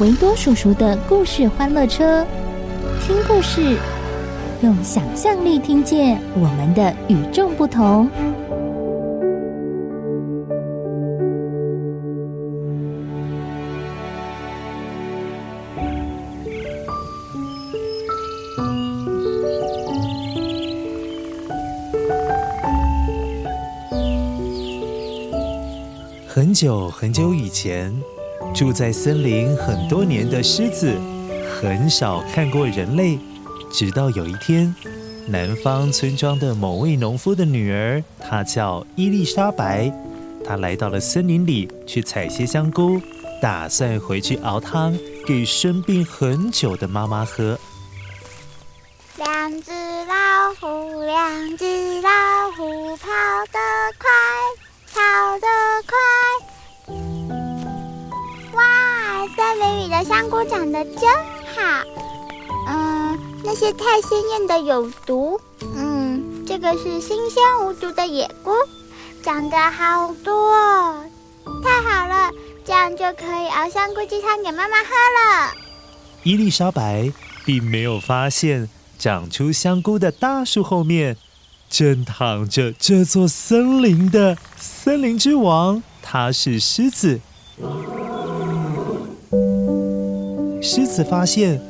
维多叔叔的故事欢乐车，听故事，用想象力听见我们的与众不同。很久很久以前，住在森林很多年的狮子，很少看过人类。直到有一天，南方村庄的某位农夫的女儿，她叫伊丽莎白，她来到了森林里去采些香菇，打算回去熬汤给生病很久的妈妈喝。两只老虎，两只老虎，跑得快。跑得快！香菇长得真好。嗯，那些太鲜艳的有毒。嗯，这个是新鲜无毒的野菇，长得好多。太好了，这样就可以熬香菇鸡汤给妈妈喝了。伊丽莎白并没有发现，长出香菇的大树后面，正躺着这座森林的森林之王，他是狮子。狮子发现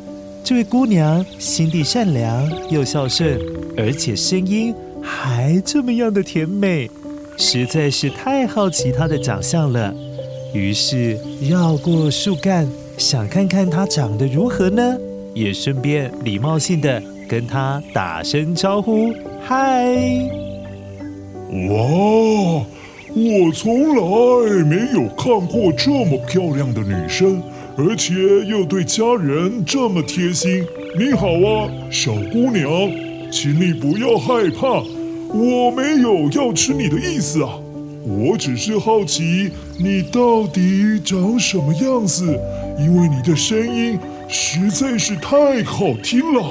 这位姑娘心地善良又孝顺，而且声音还这么样的甜美，实在是太好奇她的长相了。于是绕过树干，想看看她长得如何呢？也顺便礼貌性的跟她打声招呼。嗨！哇，我从来没有看过这么漂亮的女生，而且又对家人这么贴心。你好啊，小姑娘，请你不要害怕，我没有要吃你的意思啊，我只是好奇你到底长什么样子，因为你的声音实在是太好听了。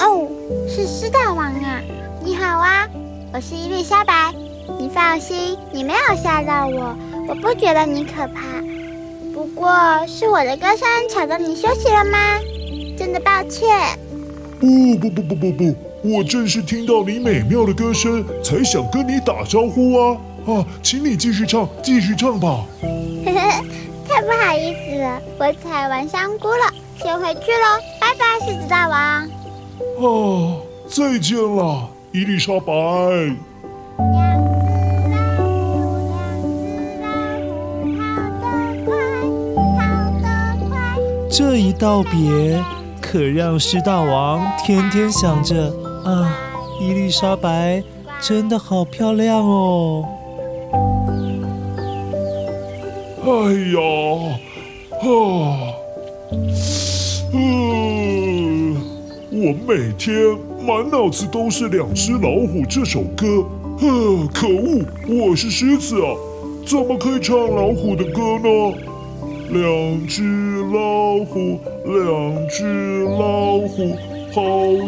哦，是狮大王啊！你好啊，我是伊丽莎白。你放心，你没有吓到我，我不觉得你可怕。不过是我的歌声吵到你休息了吗？真的抱歉。不不不不不不，我正是听到你美妙的歌声，才想跟你打招呼啊啊，请你继续唱，继续唱吧。太不好意思了，我采完香菇了，先回去喽，拜拜，狮子大王。啊，再见了。伊丽莎白，这一道别，可让狮大王天天想着啊！伊丽莎白真的好漂亮哦！哎呀，啊，嗯，我每天。满脑子都是《两只老虎》这首歌，呃，可恶！我是狮子啊，怎么可以唱老虎的歌呢？两只老虎，两只老虎，跑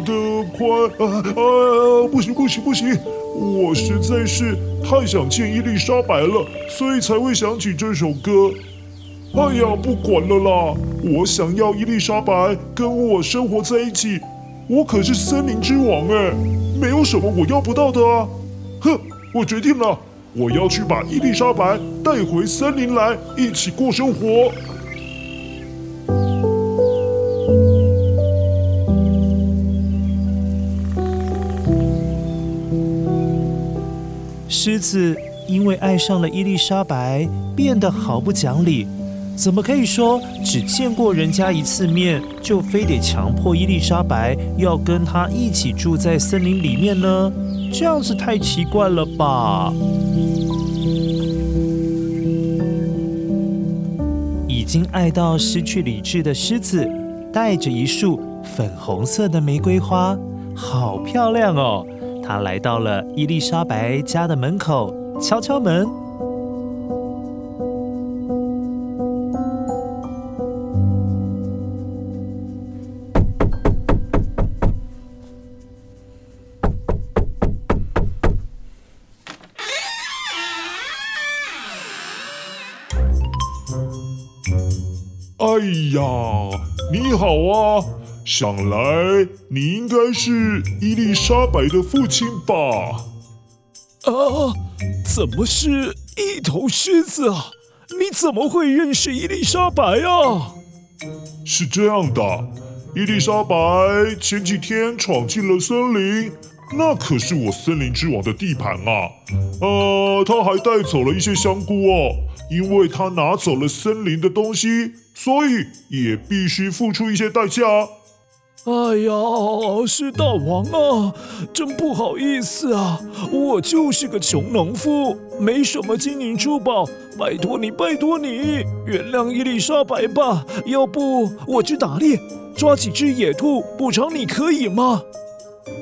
得快！啊啊！不行不行不行！我实在是太想见伊丽莎白了，所以才会想起这首歌。哎呀，不管了啦！我想要伊丽莎白跟我生活在一起。我可是森林之王哎，没有什么我要不到的啊！哼，我决定了，我要去把伊丽莎白带回森林来，一起过生活。狮子因为爱上了伊丽莎白，变得毫不讲理。怎么可以说，只见过人家一次面，就非得强迫伊丽莎白要跟他一起住在森林里面呢？这样子太奇怪了吧！已经爱到失去理智的狮子，带着一束粉红色的玫瑰花，好漂亮哦！它来到了伊丽莎白家的门口，敲敲门。呀，你好啊！想来你应该是伊丽莎白的父亲吧？啊，怎么是一头狮子啊？你怎么会认识伊丽莎白啊？是这样的，伊丽莎白前几天闯进了森林，那可是我森林之王的地盘啊！呃，他还带走了一些香菇哦。因为他拿走了森林的东西，所以也必须付出一些代价。哎呀，是大王啊，真不好意思啊，我就是个穷农夫，没什么金银珠宝，拜托你，拜托你，原谅伊丽莎白吧。要不我去打猎，抓几只野兔补偿你，可以吗？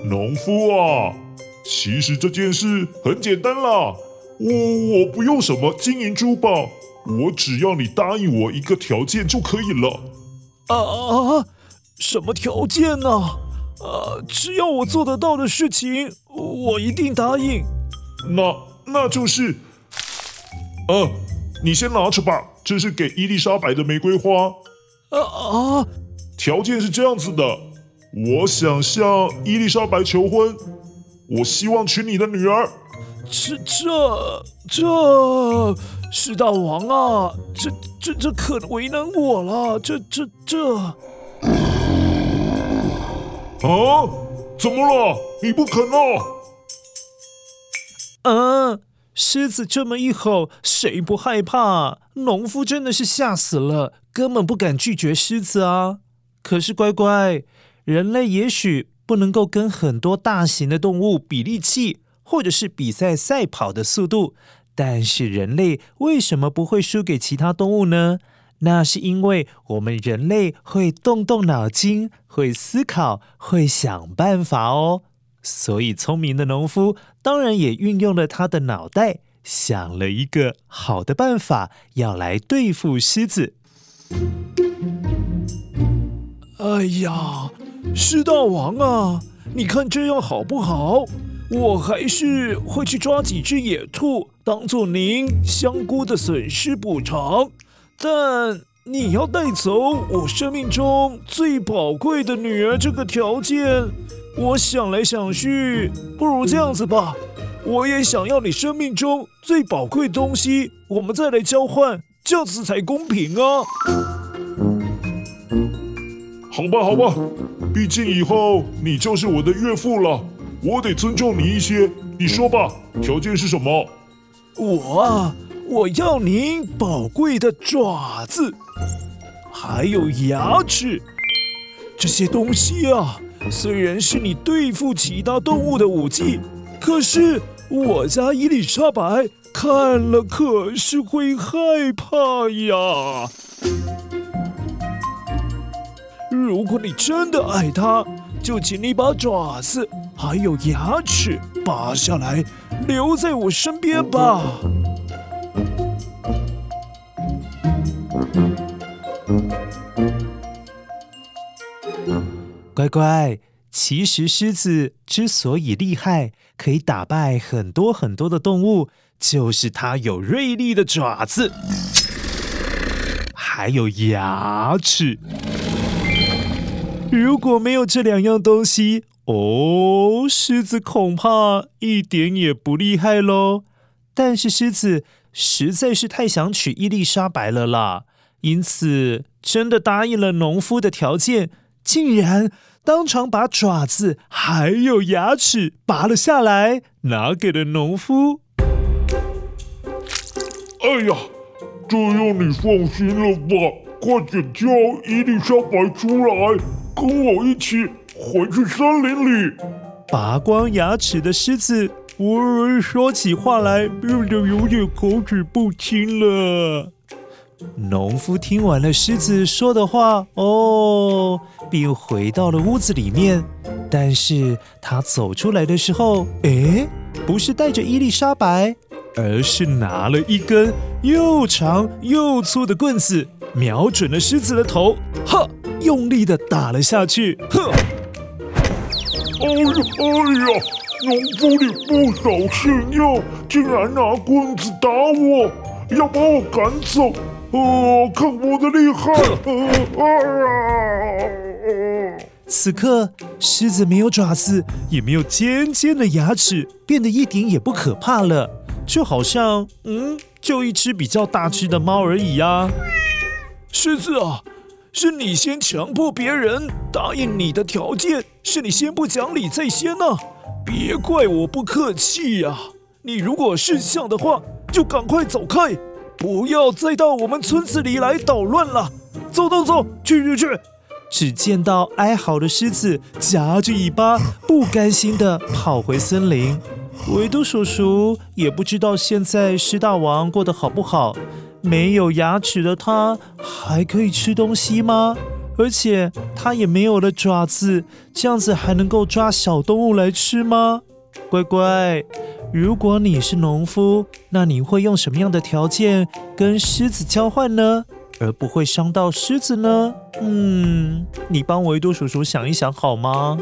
农夫啊，其实这件事很简单啦。我我不用什么金银珠宝，我只要你答应我一个条件就可以了。啊啊！什么条件呢？啊，只要我做得到的事情，我一定答应。那那就是，呃，你先拿着吧，这是给伊丽莎白的玫瑰花。啊啊！条件是这样子的，我想向伊丽莎白求婚，我希望娶你的女儿。这这这，狮大王啊，这这这可为难我了，这这这。啊？怎么了？你不肯啊？嗯，狮子这么一吼，谁不害怕？农夫真的是吓死了，根本不敢拒绝狮子啊。可是乖乖，人类也许不能够跟很多大型的动物比力气。或者是比赛赛跑的速度，但是人类为什么不会输给其他动物呢？那是因为我们人类会动动脑筋，会思考，会想办法哦。所以聪明的农夫当然也运用了他的脑袋，想了一个好的办法，要来对付狮子。哎呀，狮大王啊，你看这样好不好？我还是会去抓几只野兔，当做您香菇的损失补偿。但你要带走我生命中最宝贵的女儿，这个条件，我想来想去，不如这样子吧，我也想要你生命中最宝贵的东西，我们再来交换，这样子才公平啊。好吧，好吧，毕竟以后你就是我的岳父了。我得尊重你一些，你说吧，条件是什么？我啊，我要您宝贵的爪子，还有牙齿。这些东西啊，虽然是你对付其他动物的武器，可是我家伊丽莎白看了可是会害怕呀。如果你真的爱她，就请你把爪子。还有牙齿拔下来，留在我身边吧。乖乖，其实狮子之所以厉害，可以打败很多很多的动物，就是它有锐利的爪子，还有牙齿。如果没有这两样东西，哦，狮子恐怕一点也不厉害喽。但是狮子实在是太想娶伊丽莎白了啦，因此真的答应了农夫的条件，竟然当场把爪子还有牙齿拔了下来，拿给了农夫。哎呀，这样你放心了吧？快点叫伊丽莎白出来，跟我一起回去森林里。拔光牙齿的狮子，呜说起话来变得有点口齿不清了。农夫听完了狮子说的话，哦，便回到了屋子里面。但是他走出来的时候，诶，不是带着伊丽莎白，而是拿了一根又长又粗的棍子，瞄准了狮子的头，哈，用力的打了下去，呵。哎呀哎呀，农夫你不小心呀，竟然拿棍子打我，要把我赶走。哦，看我的厉害！此刻，狮子没有爪子，也没有尖尖的牙齿，变得一点也不可怕了，就好像，嗯，就一只比较大只的猫而已呀。狮子啊，是你先强迫别人答应你的条件，是你先不讲理在先呢，别怪我不客气呀。你如果识相的话，就赶快走开。不要再到我们村子里来捣乱了！走走走，去去去！只见到哀嚎的狮子夹着尾巴，不甘心地跑回森林。维多叔叔也不知道现在狮大王过得好不好。没有牙齿的它还可以吃东西吗？而且它也没有了爪子，这样子还能够抓小动物来吃吗？乖乖。如果你是农夫，那你会用什么样的条件跟狮子交换呢？而不会伤到狮子呢？嗯，你帮维多叔叔想一想好吗？